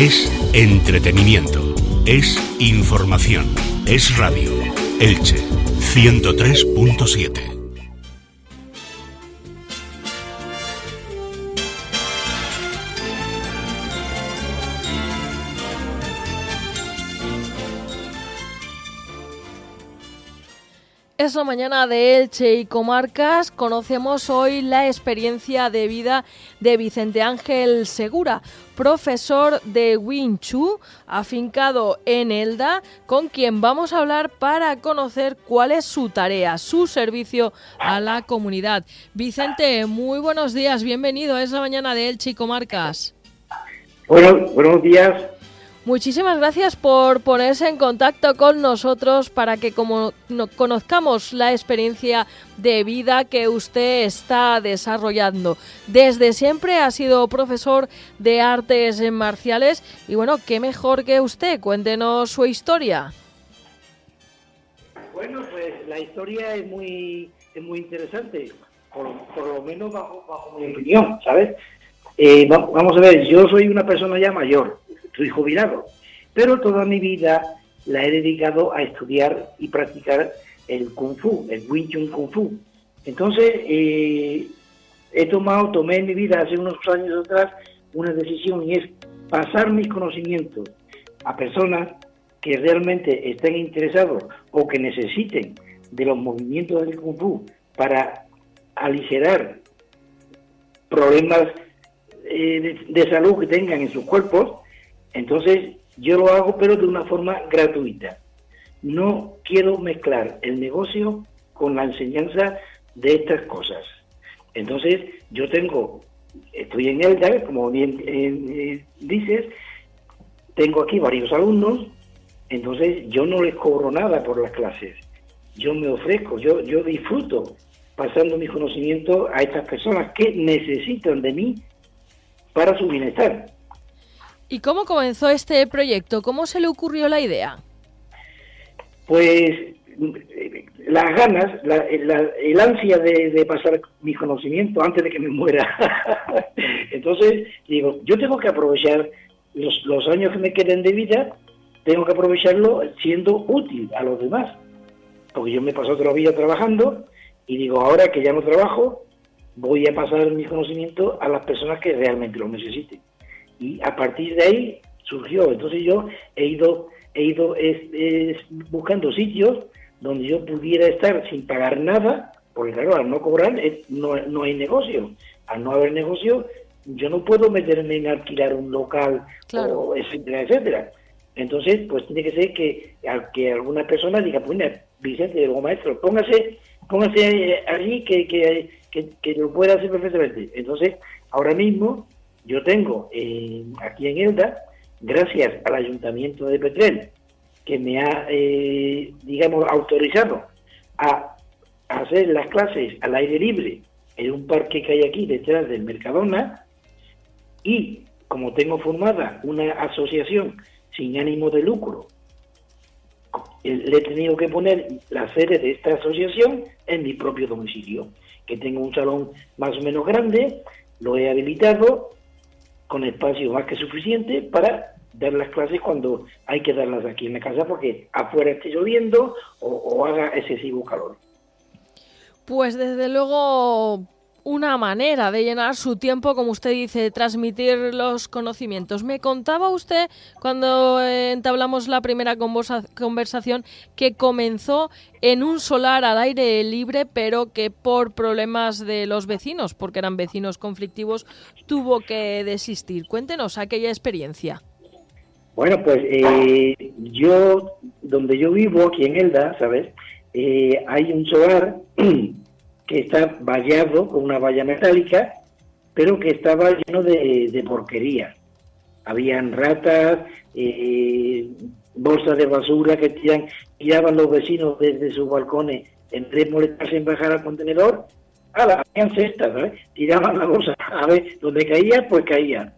Es entretenimiento. Es información. Es radio. Elche 103.7. Es la mañana de Elche y Comarcas. Conocemos hoy la experiencia de vida de Vicente Ángel Segura, profesor de Wing Chun, afincado en Elda, con quien vamos a hablar para conocer cuál es su tarea, su servicio a la comunidad. Vicente, muy buenos días, bienvenido. Es la mañana de Elche y Comarcas. Bueno, buenos días. Muchísimas gracias por ponerse en contacto con nosotros para que como conozcamos la experiencia de vida que usted está desarrollando. Desde siempre ha sido profesor de artes marciales y bueno, qué mejor que usted. Cuéntenos su historia. Bueno, pues la historia es muy, muy interesante, por, lo menos bajo, mi opinión, ¿sabes? Eh, vamos a ver, yo soy una persona ya mayor, soy jubilado, pero toda mi vida la he dedicado a estudiar y practicar el Kung Fu, el Wing Chun Kung Fu. Entonces, eh, he tomado, tomé en mi vida hace unos años atrás una decisión y es pasar mis conocimientos a personas que realmente estén interesados o que necesiten de los movimientos del Kung Fu para aligerar problemas eh, de salud que tengan en sus cuerpos entonces, yo lo hago, pero de una forma gratuita. No quiero mezclar el negocio con la enseñanza de estas cosas. Entonces, yo tengo, estoy en ELDA, como bien eh, dices, tengo aquí varios alumnos, entonces yo no les cobro nada por las clases. Yo me ofrezco, yo, yo disfruto pasando mi conocimiento a estas personas que necesitan de mí para su bienestar. ¿Y cómo comenzó este proyecto? ¿Cómo se le ocurrió la idea? Pues las ganas, el ansia de, pasar mi conocimiento antes de que me muera. Entonces, digo, yo tengo que aprovechar los, años que me queden de vida, tengo que aprovecharlo siendo útil a los demás. Porque yo me paso otra vida trabajando y digo, ahora que ya no trabajo, voy a pasar mi conocimiento a las personas que realmente lo necesiten y a partir de ahí surgió. Entonces yo he ido, he ido buscando sitios donde yo pudiera estar sin pagar nada, porque claro, al no cobrar no, no hay negocio. Al no haber negocio, yo no puedo meterme en alquilar un local, o etcétera, etcétera. Entonces, pues tiene que ser que, que alguna persona diga, pues mira, Vicente, o maestro, póngase, póngase allí que, que, que, que lo pueda hacer perfectamente. Entonces, ahora mismo yo tengo eh, aquí en Elda, gracias al Ayuntamiento de Petrel, que me ha, eh, digamos, autorizado a hacer las clases al aire libre en un parque que hay aquí detrás del Mercadona, y como tengo formada una asociación sin ánimo de lucro, eh, le he tenido que poner la sede de esta asociación en mi propio domicilio, que tengo un salón más o menos grande, lo he habilitado con espacio más que suficiente para dar las clases cuando hay que darlas aquí en la casa porque afuera esté lloviendo o, haga excesivo calor. Pues desde luego una manera de llenar su tiempo, como usted dice, transmitir los conocimientos. Me contaba usted cuando eh, entablamos la primera conversación que comenzó en un solar al aire libre, pero que por problemas de los vecinos, porque eran vecinos conflictivos, tuvo que desistir. Cuéntenos aquella experiencia. Bueno, pues eh, yo, donde yo vivo, aquí en Elda, ¿sabes? Eh, hay un solar que está vallado con una valla metálica, pero que estaba lleno de, porquería. Habían ratas, eh, bolsas de basura que tiraban los vecinos desde sus balcones en vez molestarse en bajar al contenedor, la habían cestas, tiraban la bolsa, a ver, donde caía, pues caía.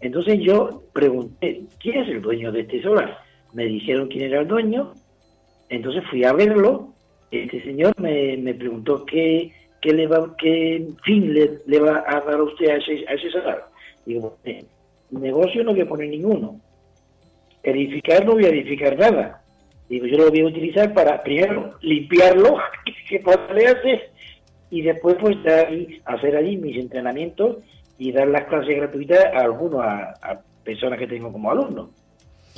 Entonces yo pregunté, ¿quién es el dueño de este solar? Me dijeron quién era el dueño, entonces fui a verlo este señor me, me preguntó qué, qué, le va, qué fin le, le, va a dar a usted a ese, a ese salario. Digo, negocio no voy a poner ninguno. Edificar no voy a edificar nada. Digo, yo lo voy a utilizar para primero limpiarlo, que le hace, y después pues hacer allí mis entrenamientos y dar las clases gratuitas a algunos, a, personas que tengo como alumnos.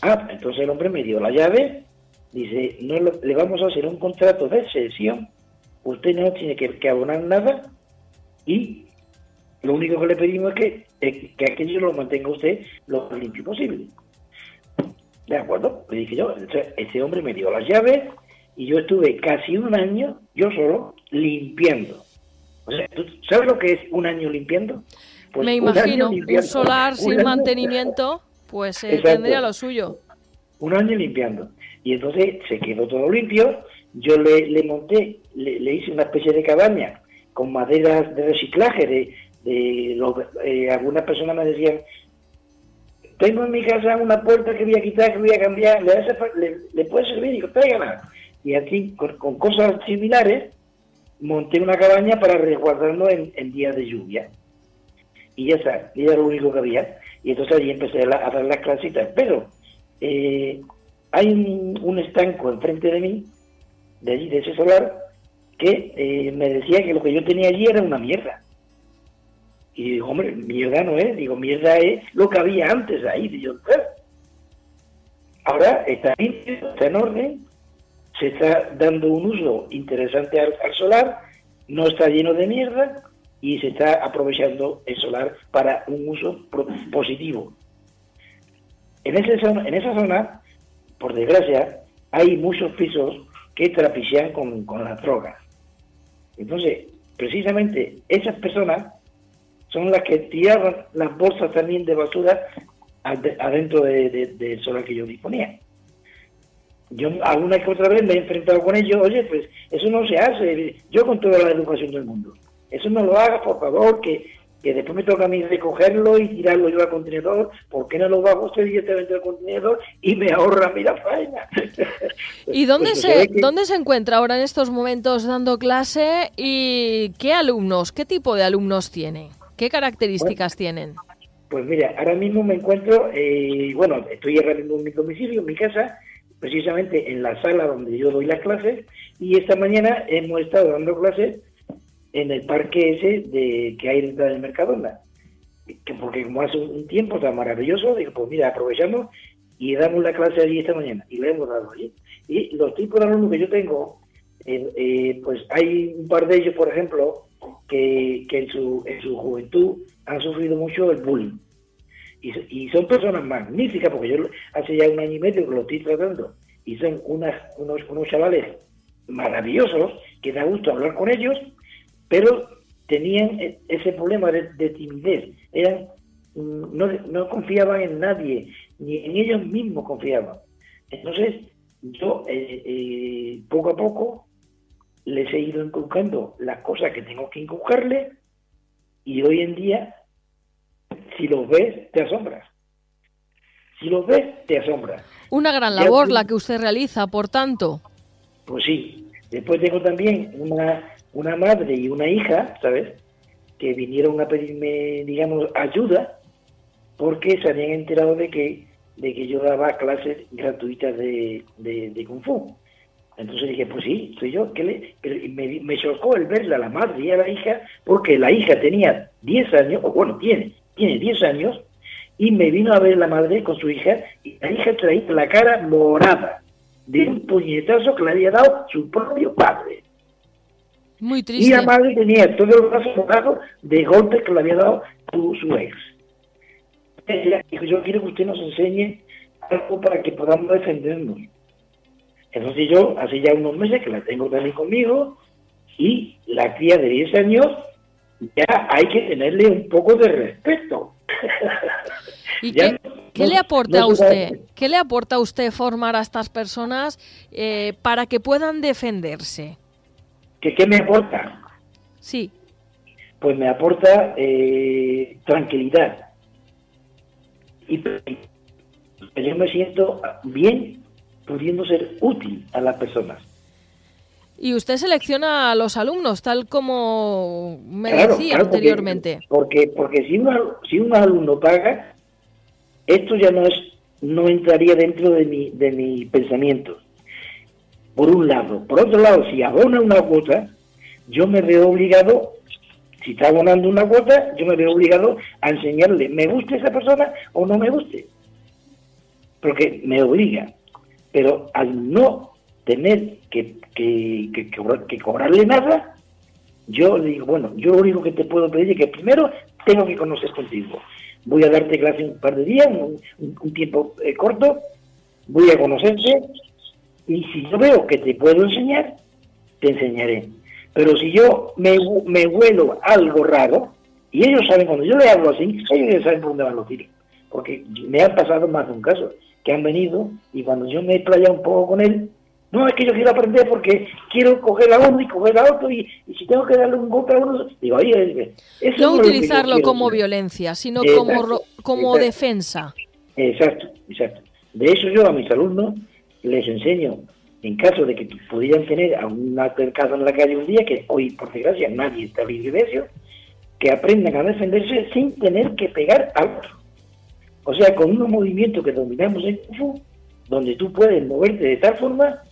Ah, entonces el hombre me dio la llave, dice, no le vamos a hacer un contrato de sesión, usted no tiene que, abonar nada y lo único que le pedimos es que, eh, que aquello lo mantenga usted lo más limpio posible. De acuerdo, le dije yo, ese hombre me dio las llaves y yo estuve casi un año, yo solo, limpiando. O sea, ¿tú sabes lo que es un año limpiando? Pues Me imagino, un, solar sin mantenimiento, pues eh, tendría lo suyo. Un año limpiando. Y entonces se quedó todo limpio, yo le, le monté, le, hice una especie de cabaña con maderas de reciclaje, de, de eh, algunas personas me decían, tengo en mi casa una puerta que voy a quitar, que voy a cambiar, le, le, puede servir, digo, tráigala. Y aquí, con, cosas similares, monté una cabaña para resguardarnos en, días de lluvia. Y ya está, y era lo único que había. Y entonces allí empecé a, dar las clasitas. Pero eh, hay un, estanco enfrente de mí, de allí, de ese solar, que eh, me decía que lo que yo tenía allí era una mierda. Y digo, hombre, mierda no es, digo, mierda es lo que había antes ahí. Digo, ahora está limpio, está en orden, se está dando un uso interesante al, solar, no está lleno de mierda y se está aprovechando el solar para un uso positivo. En, ese en esa zona, por desgracia, hay muchos pisos que trapichean con, con las drogas. Entonces, precisamente esas personas son las que tiraban las bolsas también de basura adentro del solar que yo disponía. Yo alguna que otra vez me he enfrentado con ellos, oye, pues eso no se hace, yo con toda la educación del mundo. Eso no lo haga, por favor, que, después me toca a mí recogerlo y tirarlo yo al contenedor, ¿por qué no lo bajo usted directamente al contenedor y me ahorra mi la faena? ¿Y dónde, pues se, dónde se encuentra ahora en estos momentos dando clase y qué alumnos, qué tipo de alumnos tiene? ¿Qué características tienen? Pues mira, ahora mismo me encuentro, eh, bueno, estoy ahora mismo en mi domicilio, en mi casa, precisamente en la sala donde yo doy las clases, y esta mañana hemos estado dando clases en el parque ese de que hay dentro del Mercadona. Que porque como hace un tiempo tan maravilloso, digo, pues mira, aprovechamos y damos la clase allí esta mañana, y le hemos dado allí. Y los tipos de alumnos que yo tengo, eh, eh, pues hay un par de ellos, por ejemplo, que, en, su, en su juventud han sufrido mucho el bullying. Y, son personas magníficas, porque yo hace ya un año y medio que lo estoy tratando, y son unas, unos, unos chavales maravillosos, que da gusto hablar con ellos, pero tenían e, ese problema de, timidez, eran mm, no, no, confiaban en nadie, ni en ellos mismos confiaban. Entonces, yo eh, eh, poco a poco les he ido inculcando las cosas que tengo que inculcarle y hoy en día, si los ves, te asombras. Si los ves, te asombras. Una gran labor la que usted realiza, por tanto. Pues sí. Después tengo también una, una madre y una hija, ¿sabes? Que vinieron a pedirme, digamos, ayuda porque se habían enterado de que, de que yo daba clases gratuitas de, de, Kung Fu. Entonces dije, pues sí, soy yo. ¿qué le? Me, chocó el verla la madre y a la hija, porque la hija tenía 10 años, o bueno, tiene, tiene 10 años, y me vino a ver la madre con su hija, y la hija traía la cara morada de un puñetazo que le había dado su propio padre. Muy triste. Y la madre tenía todo el brazo morado de golpes que le había dado su, su ex. Ella dijo, yo quiero que usted nos enseñe algo para que podamos defendernos. Entonces yo, hace ya unos meses que la tengo también conmigo y la cría de 10 años ya hay que tenerle un poco de respeto. ¿Y qué, le aporta a usted? ¿Qué le aporta a usted formar a estas personas eh, para que puedan defenderse? ¿Qué, ¿Qué me aporta? Sí. Pues me aporta eh, tranquilidad. Y yo me siento bien pudiendo ser útil a las personas. Y usted selecciona a los alumnos, tal como me decía anteriormente. Porque, porque si, un, si un alumno paga, esto ya no es no entraría dentro de mi, de mi pensamiento. Por un lado. Por otro lado, si abona una cuota, yo me veo obligado, si está abonando una cuota, yo me veo obligado a enseñarle, ¿me gusta esa persona o no me guste? Porque me obliga. Pero al no tener que, que, que, cobrarle nada, yo le digo, bueno, yo lo único que te puedo pedir es que primero tengo que conocer contigo. Voy a darte clase un par de días, un, tiempo eh, corto, voy a conocerte y si yo veo que te puedo enseñar, te enseñaré. Pero si yo me, me huelo algo raro, y ellos saben, cuando yo le hablo así, ellos ya saben por dónde van los tiros. Porque me han pasado más de un caso, que han venido y cuando yo me he playado un poco con él, no, es que yo quiero aprender porque quiero coger a uno y coger a otro y, si tengo que darle un golpe a uno, digo, oye, eso no, utilizarlo como violencia, sino como, como defensa. Exacto, exacto. De eso yo a mis alumnos les enseño, en caso de que pudieran tener a un altercado en la calle un día, que hoy por desgracia nadie está libre de eso, que aprendan a defenderse sin tener que pegar a otro. O sea, con un movimiento que dominamos en Kung Fu, donde tú puedes moverte de tal forma,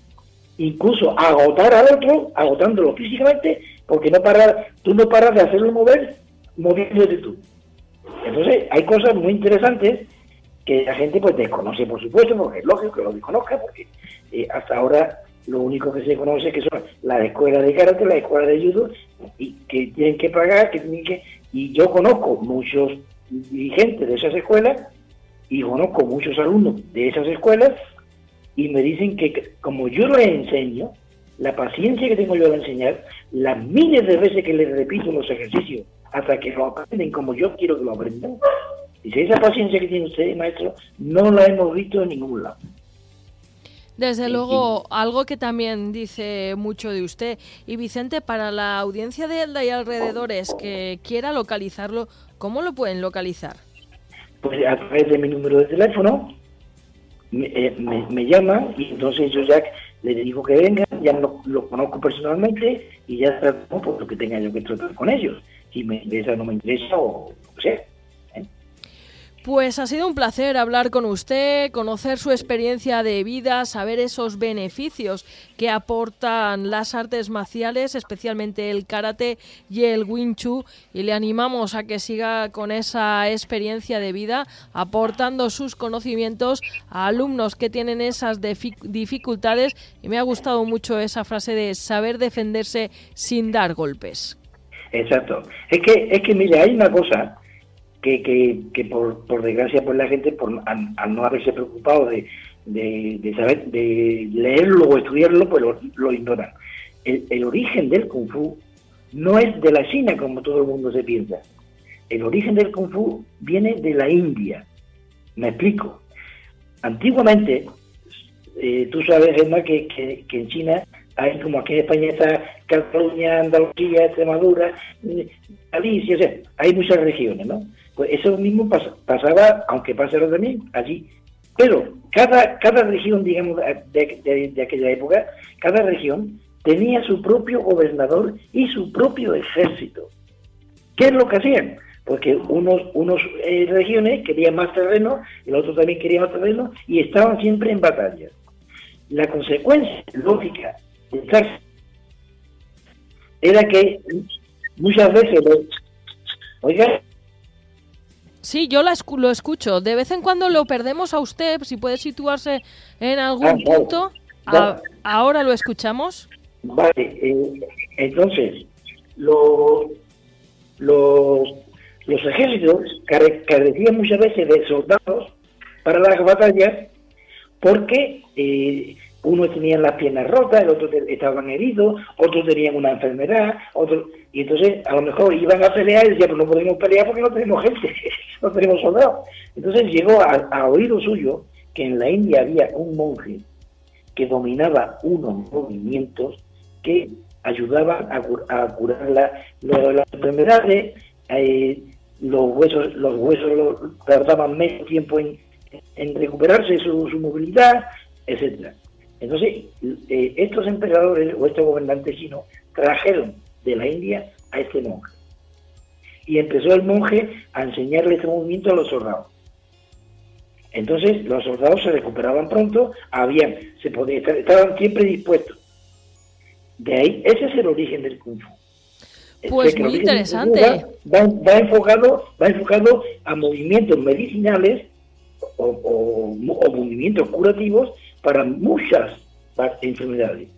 incluso agotar al otro, agotándolo físicamente, porque no para, tú no paras de hacerlo mover moviéndote tú. Entonces, hay cosas muy interesantes que la gente pues desconoce, por supuesto, porque es lógico que lo desconozca, porque eh, hasta ahora lo único que se conoce es que son las escuelas de karate, las escuelas de judo, y que tienen que pagar, que tienen que... Y yo conozco muchos dirigentes de esas escuelas y conozco muchos alumnos de esas escuelas y me dicen que como yo les enseño, la paciencia que tengo yo de enseñar, las miles de veces que les repito los ejercicios hasta que lo aprenden como yo quiero que lo aprendan, y si esa paciencia que tiene usted, maestro, no la hemos visto en ningún lado. Desde luego, algo que también dice mucho de usted. Y Vicente, para la audiencia de Elda y alrededores que quiera localizarlo, ¿cómo lo pueden localizar? Pues a través de mi número de teléfono, me, eh, me, llaman y entonces yo ya le digo que vengan, ya lo, lo conozco personalmente y ya tratamos por lo que tenga yo que tratar con ellos. Si me interesa o no me interesa o lo que sea. Pues ha sido un placer hablar con usted, conocer su experiencia de vida, saber esos beneficios que aportan las artes marciales, especialmente el karate y el wing chun, y le animamos a que siga con esa experiencia de vida, aportando sus conocimientos a alumnos que tienen esas dificultades. Y me ha gustado mucho esa frase de saber defenderse sin dar golpes. Exacto. Es que, es que mire, hay una cosa que, que, que por, por, desgracia por la gente por al, no haberse preocupado de, de, saber de leerlo o estudiarlo pues lo, lo ignoran. El, el, origen del kung fu no es de la China como todo el mundo se piensa. El origen del kung fu viene de la India. Me explico antiguamente eh, tú sabes Emma que, que, que en China hay como aquí en España está Cataluña, Andalucía, Extremadura, Galicia, o sea, hay muchas regiones, ¿no? Pues eso mismo pasaba, aunque pasara también allí. Pero cada, cada región, digamos, de, aquella época, cada región tenía su propio gobernador y su propio ejército. ¿Qué es lo que hacían? Porque unos, unos eh, regiones querían más terreno, el otro también quería más terreno, y estaban siempre en batalla. La consecuencia lógica de estar era que muchas veces, oiga, Sí, yo lo escucho. De vez en cuando lo perdemos a usted, si puede situarse en algún ah, punto. ahora lo escuchamos. Vale, eh, entonces, los ejércitos carecían muchas veces de soldados para las batallas porque eh, unos tenían las piernas rotas, el otro estaban heridos, otros tenían una enfermedad, otros y entonces a lo mejor iban a pelear y decían, pues no podemos pelear porque no tenemos gente, no tenemos soldados. Entonces llegó a, oído suyo que en la India había un monje que dominaba unos movimientos que ayudaban a, curar las enfermedades, eh, los huesos los huesos tardaban menos tiempo en, recuperarse su, su movilidad, etcétera. Entonces, eh, estos emperadores o estos gobernantes chinos trajeron de la India a este monje. Y empezó el monje a enseñarle este movimiento a los soldados. Entonces los soldados se recuperaban pronto, habían, se podía, estaban siempre dispuestos. De ahí, ese es el origen del Kung Fu. Pues muy interesante. Va, enfocado, va enfocado a movimientos medicinales o movimientos curativos para muchas enfermedades.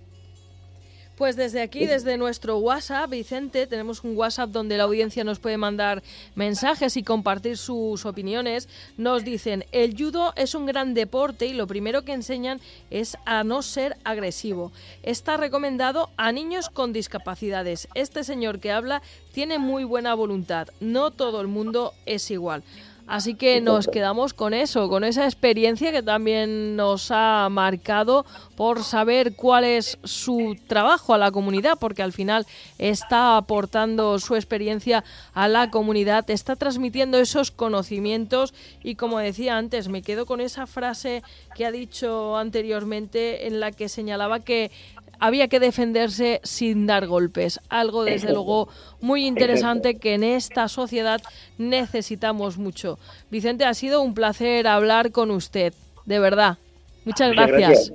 Pues desde aquí, desde nuestro WhatsApp, Vicente, tenemos un WhatsApp donde la audiencia nos puede mandar mensajes y compartir sus opiniones. Nos dicen, el judo es un gran deporte y lo primero que enseñan es a no ser agresivo. Está recomendado a niños con discapacidades. Este señor que habla tiene muy buena voluntad. No todo el mundo es igual. Así que nos quedamos con eso, con esa experiencia que también nos ha marcado por saber cuál es su trabajo a la comunidad, porque al final está aportando su experiencia a la comunidad, está transmitiendo esos conocimientos. Y como decía antes, me quedo con esa frase que ha dicho anteriormente en la que señalaba que había que defenderse sin dar golpes. Algo, desde luego, muy interesante que en esta sociedad necesitamos mucho. Vicente, ha sido un placer hablar con usted, de verdad. Muchas, gracias.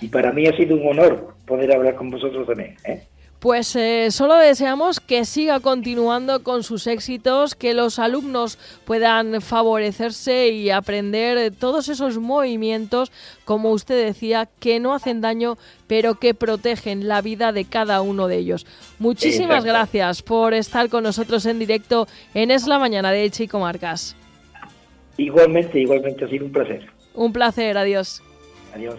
Y para mí ha sido un honor poder hablar con vosotros también. ¿eh? Pues eh, solo deseamos que siga continuando con sus éxitos, que los alumnos puedan favorecerse y aprender todos esos movimientos, como usted decía, que no hacen daño, pero que protegen la vida de cada uno de ellos. Muchísimas gracias por estar con nosotros en directo en Es la Mañana de Chico Marcas. Igualmente, igualmente ha sido un placer. Un placer, adiós. Adiós.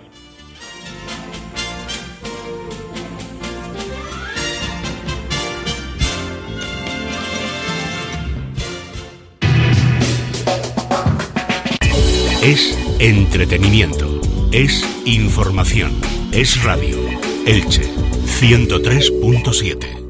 Es entretenimiento. Es información. Es radio. Elche 103.7.